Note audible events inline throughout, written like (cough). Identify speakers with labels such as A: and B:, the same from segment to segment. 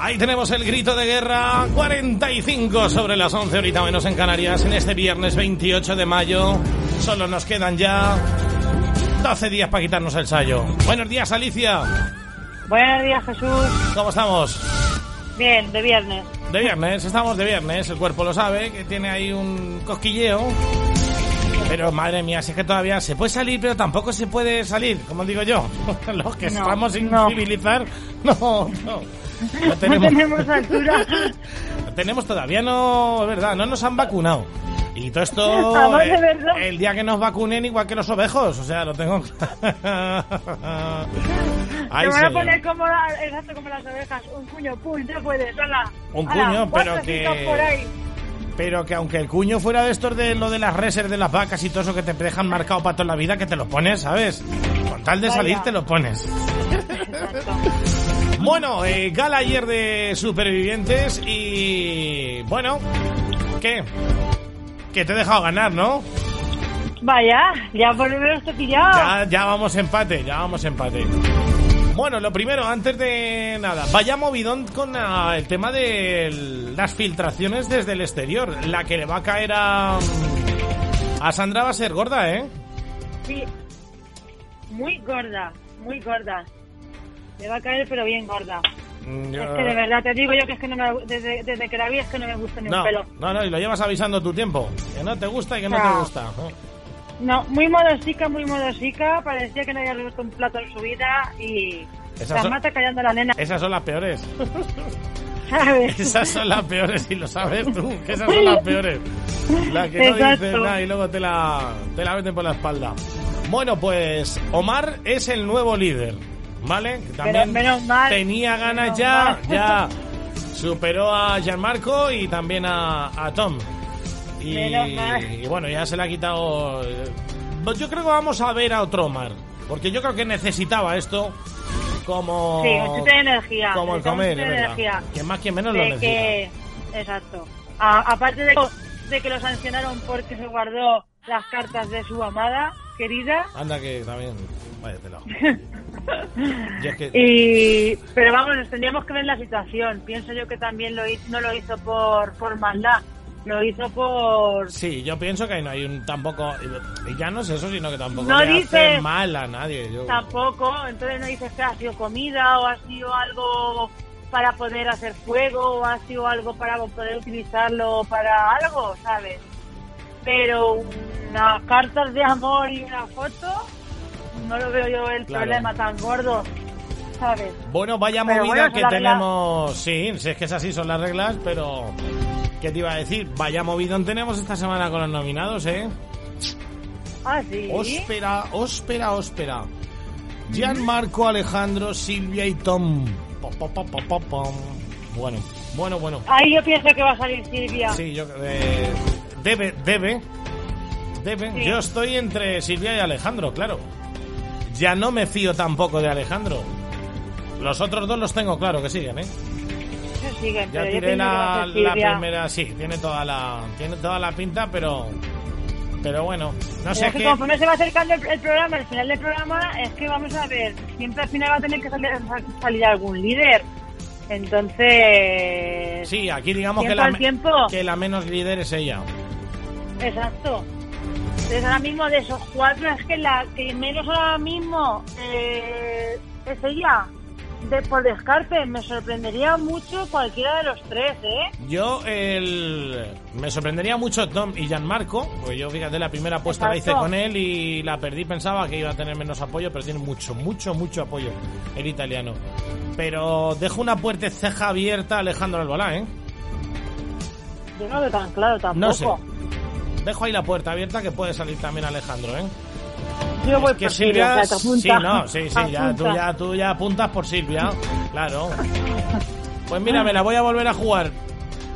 A: Ahí tenemos el grito de guerra 45 sobre las 11 ahorita menos en Canarias en este viernes 28 de mayo. Solo nos quedan ya 12 días para quitarnos el sallo. Buenos días, Alicia.
B: Buenos días, Jesús.
A: ¿Cómo estamos?
B: Bien, de viernes.
A: De viernes, estamos de viernes. El cuerpo lo sabe, que tiene ahí un cosquilleo. Pero madre mía, si es que todavía se puede salir, pero tampoco se puede salir, como digo yo. (laughs) Los que
B: No,
A: estamos sin
B: no.
A: civilizar, (laughs) no, no. No
B: No
A: tenemos,
B: altura.
A: no (laughs) tenemos todavía, no, es verdad, no nos han vacunado. Y todo esto, eh, el día que nos vacunen, igual que los ovejos, o sea, lo tengo. Ay,
B: Te van a poner como, la- exacto, como las ovejas. Un puño, pum, ya puedes, hala.
A: Un puño, pero que-
B: cinco por ahí.
A: Pero que aunque el cuño fuera de estos de lo de las reses de las vacas y todo eso que te dejan marcado para toda la vida, que te lo pones, ¿sabes? Con tal de
B: Vaya.
A: salir te lo pones. Bueno, eh, gala ayer de supervivientes y... Bueno, ¿qué? Que te he dejado ganar, ¿no?
B: Vaya, ya por lo menos te he pillado.
A: Ya, ya vamos empate, ya vamos empate. Bueno, lo primero, antes de nada, vaya movidón con ah, el tema de las filtraciones desde el exterior. La que le va a caer a... A Sandra va a ser gorda, ¿eh?
B: Sí. Muy gorda, muy gorda. Le va a caer, pero bien gorda.
A: Mm, yo-
B: Es que de verdad te digo yo que es que no me, desde, desde que la vi es que no me gusta ni
A: No,
B: un pelo.
A: no, no, y lo llevas avisando tu tiempo. Que no te gusta y que no,
B: No.
A: te gusta.
B: No, muy modosica, muy modosica. Parecía que no había roto un plato en su vida y
A: Esas son-
B: mata callando a la nena.
A: Esas son las peores. (laughs)
B: ¿Sabes?
A: Esas son las peores y lo sabes tú, que esas son las peores. La que no dices nada y luego te la, te la meten por la espalda. Bueno, pues Omar es el nuevo líder, ¿vale? También
B: menos mal,
A: tenía ganas
B: menos
A: ya,
B: mal.
A: ya superó a Gianmarco y también a, a Tom. Y,
B: Menos mal.
A: y bueno, ya se le ha quitado... eh, Yo creo que vamos a ver a otro Omar, porque yo creo que necesitaba esto como...
B: Sí, necesita energía.
A: Como el comer, verdad.
B: energía.
A: Quien más, quien menos lo
B: de
A: necesita.
B: que, exacto. A- aparte de, de que lo sancionaron porque se guardó las cartas de su amada querida.
A: Anda que también. Vaya tela. (laughs) Y es que-
B: Y, pero vamos, nos tendríamos que ver la situación. Pienso yo que también lo hizo, no lo hizo por, por maldad, lo hizo por...
A: Sí, yo pienso que no hay un tampoco. Ya no es eso, sino que tampoco
B: No
A: le
B: dice-
A: hace mal a nadie. Yo,
B: Tampoco, entonces no dices que ha sido comida o ha sido algo para poder hacer fuego o ha sido algo para poder utilizarlo para algo, ¿sabes? Pero unas cartas de amor y una foto, no lo veo yo el
A: Claro.
B: problema tan gordo, ¿sabes?
A: Bueno, vaya
B: Pero
A: movida
B: bueno,
A: que tenemos. Sí, si es que es así, son las reglas, pero. ¿Qué te iba a decir? Vaya movidón tenemos esta semana con los nominados, ¿eh?
B: Ah, sí.
A: Óspera, óspera, óspera. Gianmarco, Alejandro, Silvia y Tom. Po, po, po, po, po, pom. Bueno, bueno, bueno.
B: Ahí yo pienso que va a salir Silvia.
A: Sí, yo eh, debe, debe, debe.
B: Sí.
A: Yo estoy entre Silvia y Alejandro, claro. Ya no me fío tampoco de Alejandro. Los otros dos los tengo claro que siguen, ¿eh?
B: Se siguen,
A: Ya
B: pero
A: tiré la, la primera, sí, tiene toda la, tiene toda la pinta, pero, pero bueno, no sé
B: es que conforme se va acercando el, el programa, el final del programa, es que vamos a ver, siempre al final va a tener que salir, salir algún líder. Entonces,
A: Sí, aquí digamos que la,
B: tiempo.
A: que la menos líder es ella.
B: exacto. Entonces ahora mismo de esos cuatro es que la que menos ahora mismo eh, es ella. De, por descarte, me sorprendería mucho cualquiera de los tres, ¿eh?
A: Yo el, me sorprendería mucho Tom y Gianmarco, pues yo fíjate la primera apuesta la hice con él y la perdí, pensaba que iba a tener menos apoyo, pero tiene mucho, mucho, mucho apoyo el italiano. Pero dejo una puerta ceja abierta a Alejandro Albalá, ¿eh?
B: Yo no veo tan claro tampoco.
A: No sé. Dejo ahí la puerta abierta que puede salir también Alejandro, ¿eh?
B: Yo voy
A: que
B: por
A: Silvia,
B: Silvia,
A: sí, no, sí, sí, ya tú, ya tú ya apuntas por Silvia, claro. Pues mira, me la voy a volver a jugar.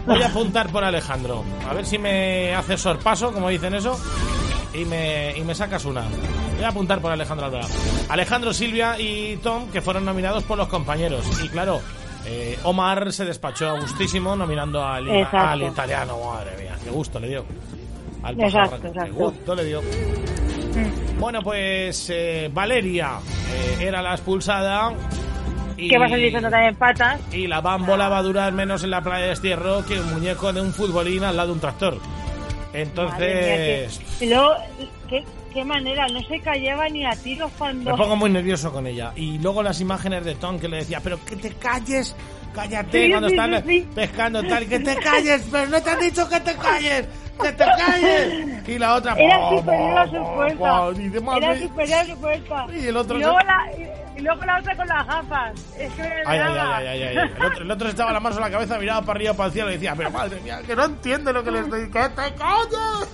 A: Voy a apuntar por Alejandro. A ver si me haces sorpaso, como dicen eso, y me, y me sacas una. Voy a apuntar por Alejandro Alvarado. Alejandro, Silvia y Tom, que fueron nominados por los compañeros. Y claro, eh, Omar se despachó a gustísimo nominando al,
B: Exacto.
A: al italiano. Madre mía, qué gusto le dio. Al
B: Exacto,
A: pajarraco, qué
B: exacto.
A: gusto le dio. Bueno, pues eh, Valeria eh, era la expulsada. Y,
B: Que va también patas.
A: y la bambola va a durar menos en la playa de destierro que un muñeco de un futbolín al lado de un tractor.
B: Mía,
A: Entonces,
B: que- Y luego, ¿qué, qué manera, no se callaba ni a tiros cuando...
A: me pongo muy nervioso con ella. Y luego las imágenes de Tom que le decía, pero que te calles, cállate
B: Sí,
A: cuando
B: sí,
A: están
B: sí,
A: pescando tal, que te calles, pero no te han dicho que te calles, que te calles. Y la otra,
B: Era
A: "Po,
B: superior a su fuerza.
A: po", dice,
B: Era superior a su fuerza.
A: Y el otro
B: Y luego,
A: se-
B: la, y, luego la otra con las gafas. Es que
A: Ay, ay, ay, ay, ay, ay. El, otro, el otro estaba la mano en la cabeza, miraba para arriba, para el cielo y decía, pero madre mía, que no entiende lo que le estoy ¡Que te calles!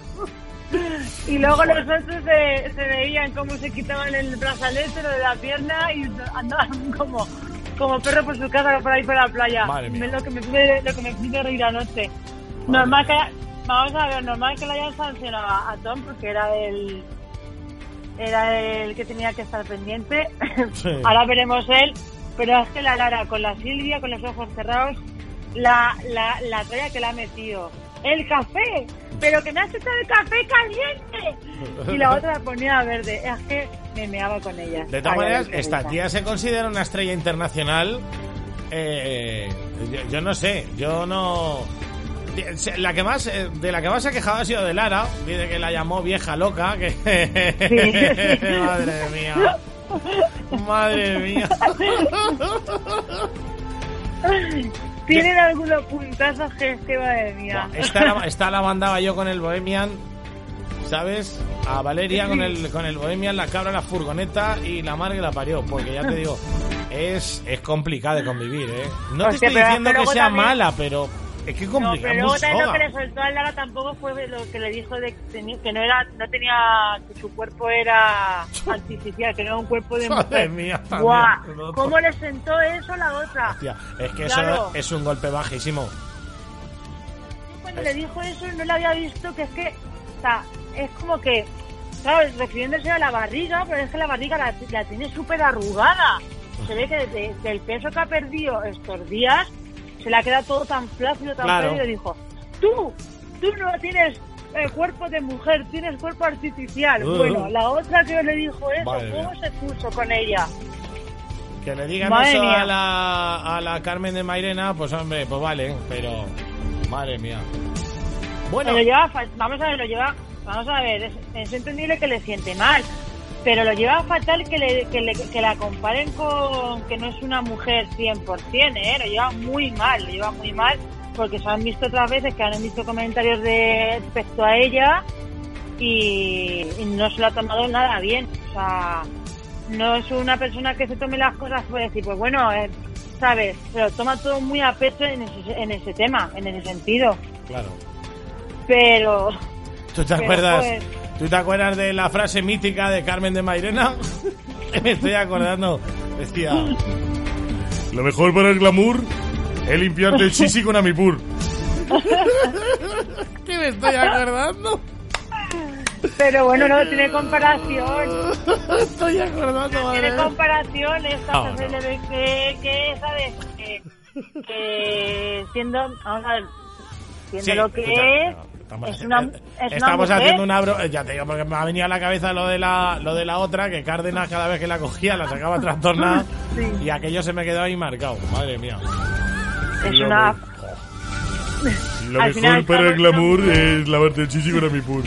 B: Y luego los otros se, se veían cómo se quitaban el brazalete, lo de la pierna y andaban (laughs) como, como perro por su casa por ahí por la playa.
A: Madre mía.
B: Lo que me pide, lo que me pide reír anoche. Normal que, vamos a ver, normal que le hayan sancionado a, Tom porque era el era el que tenía que estar pendiente. (laughs)
A: Sí.
B: Ahora veremos él, pero es que la Lara con la Silvia, con los ojos cerrados, la, la, la tralla que le ha metido. El café, pero que me has hecho el café caliente. Y la otra la ponía verde. Es que me meaba con ella.
A: De todas maneras, esta tía se considera una estrella internacional. Eh, yo, yo no sé, yo no. La que más, eh, de la que más se ha quejado ha sido de Lara, dice que la llamó vieja loca, que (laughs) madre mía, madre mía. (laughs)
B: Tienen algunos puntazos que es que madre mía.
A: Esta la, esta la mandaba yo con el Bohemian, ¿sabes? A Valeria con el, con el Bohemian, la cabra, la furgoneta y la madre que la parió, porque ya te digo, es, es complicado de convivir, ¿eh? No te estoy diciendo que sea
B: también-
A: mala, pero es que es
B: No,
A: complicado.
B: pero luego también lo que le soltó a Lara tampoco fue lo que le dijo de que, que no era, no tenía, que su cuerpo era (laughs) artificial, que no era un cuerpo de (laughs)
A: Madre
B: mujer.
A: mía,
B: Guau,
A: otro.
B: ¿cómo le sentó eso a la otra?
A: Hostia, es que eso
B: Claro.
A: es un golpe bajísimo.
B: Cuando le dijo eso no le había visto que es que, o sea, es como que, ¿sabes? Refiriéndose a la barriga, pero es que la barriga la, la tiene súper arrugada. Se ve que de- del peso que ha perdido estos días, se le ha quedado todo tan flácido, tan
A: Claro.
B: flácido, y dijo, tú, tú no tienes eh, cuerpo de mujer, tienes cuerpo artificial.
A: Uh.
B: Bueno, la otra que le dijo eso, ¿cómo se puso con ella?
A: Que le digan
B: Madre
A: eso
B: mía.
A: a la, a la Carmen de Mairena, pues hombre, pues vale, pero madre mía. Bueno,
B: lo lleva, vamos a ver, lo lleva, vamos a ver, es, es entendible que le siente mal, pero lo lleva fatal que, le, que, le- que la comparen con que no es una mujer 100%, ¿eh? Lo lleva muy mal, lo lleva muy mal, porque se han visto otras veces que han visto comentarios de respecto a ella y, y no se lo ha tomado nada bien, o sea, no es una persona que se tome las cosas por decir, pues bueno, eh, ¿sabes? Se lo toma todo muy a pecho en ese, en ese tema, en ese sentido,
A: claro.
B: pero...
A: ¿Tú te
B: Pero,
A: acuerdas?
B: pues-
A: ¿Tú te acuerdas de la frase mítica de Carmen de Mairena? (laughs) Me estoy acordando. Decía: Lo mejor para el glamour es limpiarte el chisi con Amipur. (laughs) ¿Qué me estoy acordando?
B: Pero bueno, no tiene comparación. (laughs)
A: Estoy acordando, madre
B: Tiene comparación esta
A: No,
B: que, se
A: no.
B: que, que ¿sabes? Que, que siendo, vamos a ver, siendo
A: Sí,
B: lo que
A: escucha,
B: es,
A: estamos,
B: es una,
A: eh,
B: es una
A: estamos haciendo una bro- ya te digo porque me ha venido a la cabeza lo de la lo de la otra que Cárdenas cada vez que la cogía la sacaba (laughs) trastornada
B: Sí.
A: y aquello se me quedó ahí marcado madre mía
B: es una... (laughs)
A: Lo
B: Al final estamos-
A: glamour es lavarte el chichi con Amipur.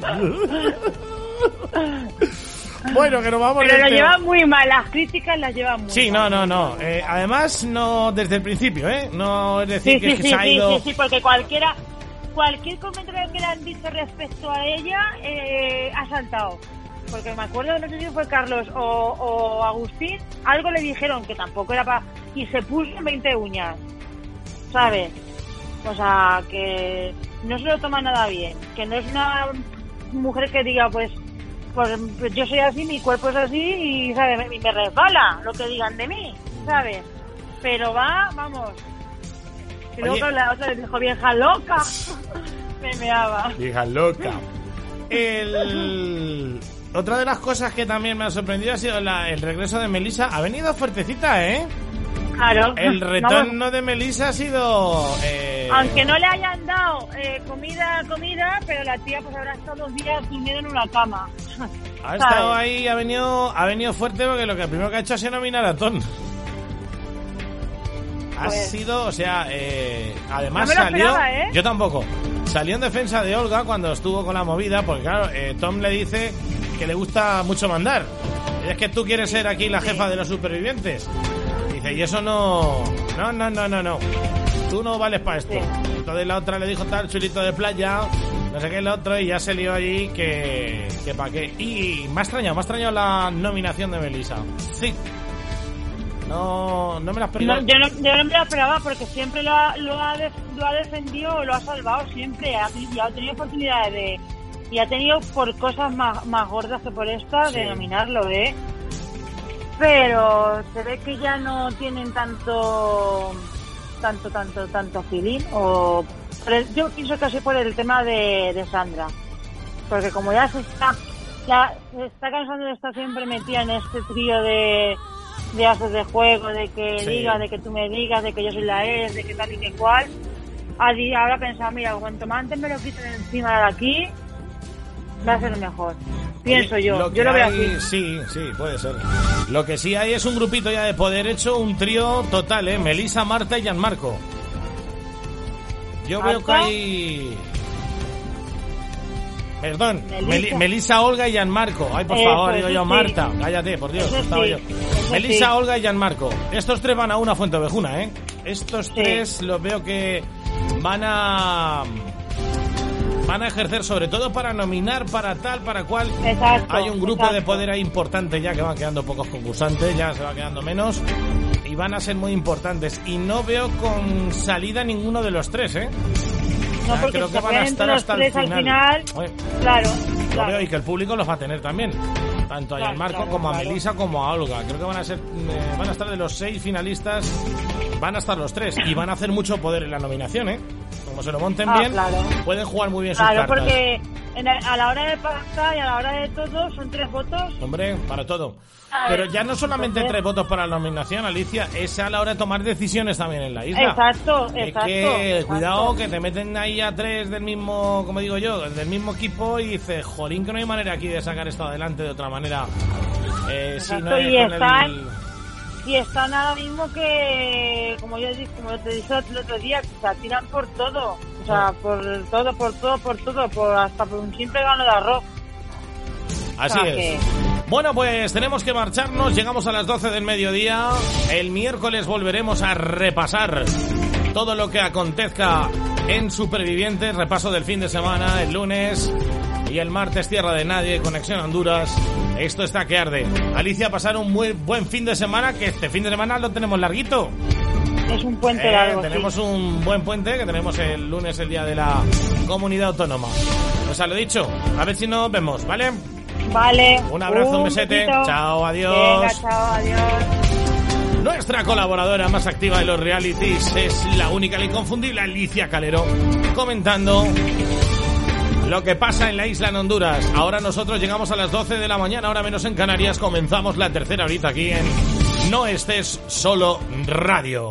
A: (laughs) bueno, que nos vamos
B: Pero lo
A: tema.
B: lleva muy mal, las críticas las lleva muy
A: Sí,
B: mal.
A: no, no, no. Eh, además, no desde el principio, ¿eh? No es decir
B: Sí,
A: que
B: sí,
A: se
B: sí,
A: ha
B: sí,
A: ido...
B: sí, sí, porque cualquiera, cualquier comentario que le han dicho respecto a ella eh, ha saltado. Porque me acuerdo, no sé si fue Carlos o, o Agustín, algo le dijeron que tampoco era para... Y se puso 20 uñas, ¿sabes? O sea, que no se lo toma nada bien, que no es una mujer que diga, pues, pues, pues yo soy así, mi cuerpo es así y, ¿sabes? Me, me resbala lo que digan de mí, ¿sabes? Pero va, vamos. Y luego la otra le dijo, vieja loca. (laughs) me meaba.
A: Vieja loca. El... Otra de las cosas que también me ha sorprendido ha sido la- el regreso de Melissa. Ha venido fuertecita, ¿eh?
B: Claro.
A: El
B: Vamos,
A: retorno de Melissa ha sido... eh,
B: Aunque no le hayan dado eh, comida, comida, pero la tía pues habrá estado dos días durmiendo en una cama.
A: Ha estado ahí, ha venido, ha venido fuerte porque lo que primero que ha hecho ha sido nominar a Ton. Ha
B: Pues-
A: sido, o sea, eh, además
B: No
A: salió.
B: esperaba, ¿eh?
A: Yo tampoco. Salió en defensa de Olga cuando estuvo con la movida, porque claro, eh, Tom le dice que le gusta mucho mandar. Es que tú quieres ser aquí la jefa de los supervivientes. Dice, y eso no. No, no, no, no, no. Tú no vales para esto.
B: Sí.
A: Entonces la otra le dijo tal, chulito de playa, no sé qué el otro, y ya se lió allí que. que pa' qué. Y me ha extrañado, me ha extrañado la nominación de Melissa. Sí. No, no me la esperaba.
B: No, yo, no, yo no me lo esperaba porque siempre lo ha, lo ha, def- lo ha defendido, lo ha salvado siempre. Ha, y ha tenido oportunidades de. Y ha tenido por cosas más, más gordas que por esta
A: Sí.
B: de nominarlo, ¿eh? Pero se ve que ya no tienen tanto. tanto, tanto, tanto feeling. O, yo pienso que así por el tema de, de Sandra. Porque como ya se está. Ya se está cansando de estar siempre metida en este trío de, de haces de juego, de que
A: Sí.
B: digas, de que tú me digas, de que yo soy la ex, de que tal y que cual. Ahora pensaba, mira, cuanto más antes me lo quiten encima de aquí, va a ser mejor. Pienso yo,
A: lo
B: yo lo veo
A: hay-
B: así.
A: Sí, sí, puede ser. Lo que sí hay es un grupito ya de poder hecho, un trío total, ¿eh? Melissa, Marta y Gianmarco. Yo veo que hay... Perdón,
B: Melissa.
A: Meli- Melissa, Olga y Gianmarco. Ay, por
B: Eso,
A: favor, digo yo,
B: sí.
A: Marta. Cállate, por Dios,
B: Eso
A: estaba
B: sí,
A: yo. Melissa,
B: sí.
A: Olga y Gianmarco. Estos tres van a una fuente ovejuna, ¿eh? Estos tres los veo que van a... Van a ejercer sobre todo para nominar, para tal, para cual.
B: Exacto.
A: Hay un grupo de poder ahí importante ya que van quedando pocos concursantes, ya se va quedando menos y van a ser muy importantes. Y no veo con salida ninguno de los tres, ¿eh?
B: No, porque
A: creo que van a estar hasta el final.
B: al final, claro.
A: lo
B: claro.
A: veo y que el público los va a tener también. Tanto a
B: Claro,
A: como a
B: claro.
A: Melissa como a Olga. Creo que van a ser eh, van a estar de los seis finalistas, van a estar los tres y van a hacer mucho poder en la nominación, ¿eh? Como se lo monten
B: Ah,
A: bien, pueden jugar muy bien sus
B: Claro,
A: cartas.
B: porque en el- a la hora de pactar y a la hora de todo son tres votos.
A: Hombre, para todo. Pero ya no solamente
B: entonces-
A: tres votos para la nominación, Alicia, es a la hora de tomar decisiones también en la isla.
B: Exacto,
A: Es
B: exacto.
A: que
B: exacto.
A: cuidado que te meten ahí a tres del mismo, como digo yo, del mismo equipo y dices, jolín, que no hay manera aquí de sacar esto adelante de otra manera. Eh, si no
B: y están-
A: el-
B: Y están ahora mismo que, como yo como te dije el otro día, que se tiran por todo. O sea, por todo, por todo, por todo, por hasta por un simple gano de arroz.
A: Así
B: o sea,
A: es.
B: que-
A: Bueno, pues tenemos que marcharnos. Llegamos a las 12 del mediodía. El miércoles volveremos a repasar todo lo que acontezca en Supervivientes. Repaso del fin de semana, el lunes. Y el martes, Tierra de Nadie, Conexión Honduras. Esto está que arde. Alicia, pasar un muy buen fin de semana, que este fin de semana lo tenemos larguito.
B: Es un puente
A: Eh,
B: largo. sí.
A: tenemos un buen puente que tenemos el lunes, el día de la comunidad autónoma. Pues a lo dicho, a ver si nos vemos, ¿vale?
B: Vale.
A: Un abrazo, un besete.
B: besito.
A: Chao, adiós.
B: Venga, chao, adiós.
A: Nuestra colaboradora más activa de los realities es la única, la inconfundible Alicia Calero, comentando lo que pasa en la isla en Honduras. Ahora nosotros llegamos a las 12 de la mañana, ahora menos en Canarias, comenzamos la tercera horita aquí en No estés solo radio.